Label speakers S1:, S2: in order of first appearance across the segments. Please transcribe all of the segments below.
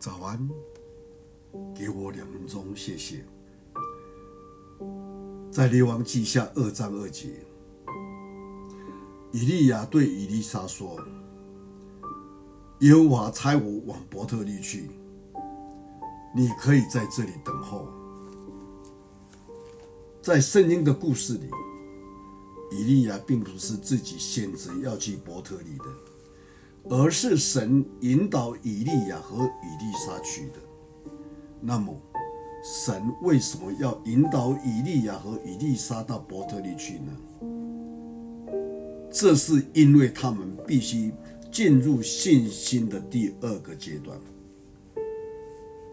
S1: 早安，给我两分钟，谢谢。在列王记下二章二节，以利亚对以利沙说：“耶和华差我往伯特利去，你可以在这里等候。”在圣经的故事里，以利亚并不是自己选择要去伯特利的。而是神引导以利亚和以利沙去的。那么，神为什么要引导以利亚和以利沙到伯特利去呢？这是因为他们必须进入信心的第二个阶段。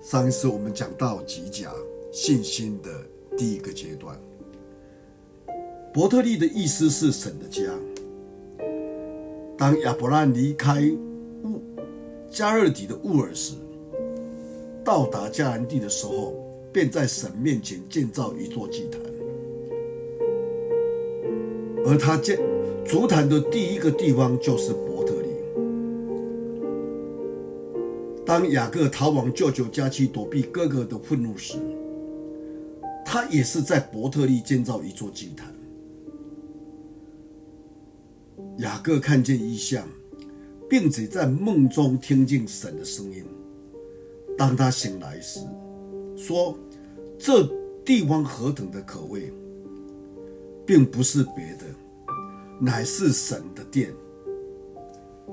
S1: 上一次我们讲到吉甲信心的第一个阶段，伯特利的意思是神的家。当亚伯拉离开乌加勒底的乌尔时，到达迦南地的时候，便在神面前建造一座祭坛。而他建足坛的第一个地方就是伯特利。当雅各逃往舅舅家去躲避哥哥的愤怒时，他也是在伯特利建造一座祭坛。雅各看见异象，并且在梦中听见神的声音。当他醒来时，说：“这地方何等的可畏，并不是别的，乃是神的殿，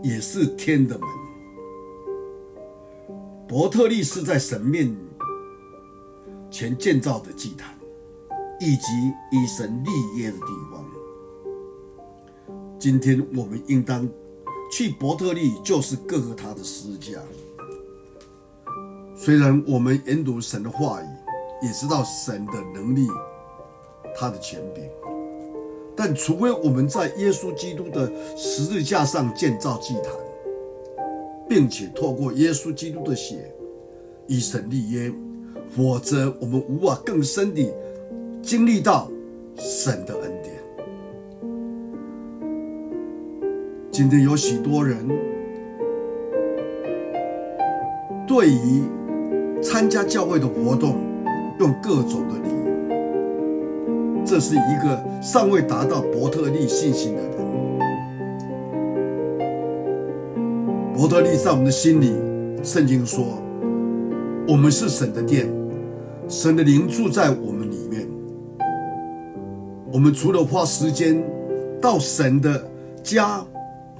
S1: 也是天的门。伯特利是在神面前建造的祭坛，以及以神立约的地方。”今天我们应当去伯特利，就是各个他的十字架。虽然我们研读神的话语，也知道神的能力、他的权柄，但除非我们在耶稣基督的十字架上建造祭坛，并且透过耶稣基督的血与神立约，否则我们无法更深地经历到神的今天有许多人对于参加教会的活动，用各种的理由，这是一个尚未达到伯特利信心的人。伯特利在我们的心里，圣经说，我们是神的殿，神的灵住在我们里面。我们除了花时间到神的家，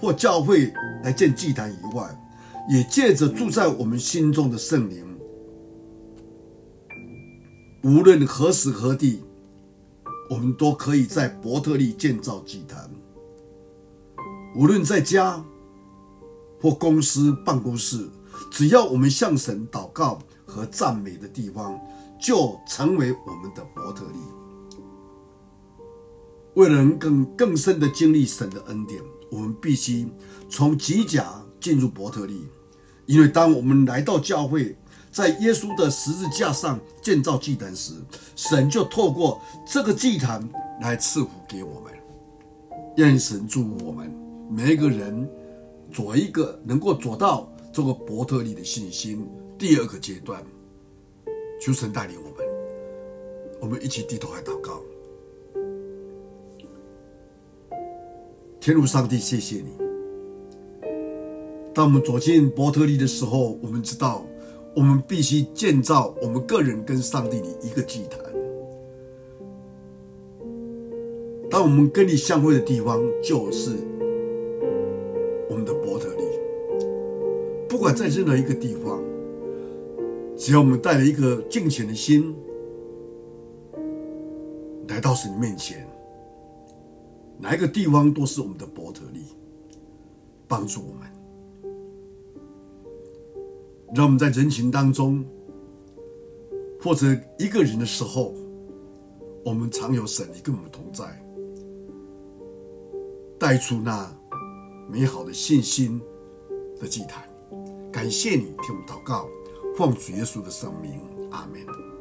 S1: 或教会来建祭坛以外，也借着住在我们心中的圣灵，无论何时何地，我们都可以在伯特利建造祭坛。无论在家或公司办公室，只要我们向神祷告和赞美的地方，就成为我们的伯特利。为了能更更深的经历神的恩典。我们必须从吉甲进入伯特利，因为当我们来到教会，在耶稣的十字架上建造祭坛时，神就透过这个祭坛来赐福给我们。愿神祝福我们每一个人，做一个能够做到这个伯特利的信心。第二个阶段，求神带领我们，我们一起低头来祷告。天父上帝，谢谢你。当我们走进伯特利的时候，我们知道，我们必须建造我们个人跟上帝的一个祭坛。当我们跟你相会的地方，就是我们的伯特利。不管在任何一个地方，只要我们带了一个敬虔的心，来到神面前。哪一个地方都是我们的伯特利，帮助我们，让我们在人群当中，或者一个人的时候，我们常有神你跟我们同在，带出那美好的信心的祭坛。感谢你听我们祷告，奉主耶稣的圣名，阿门。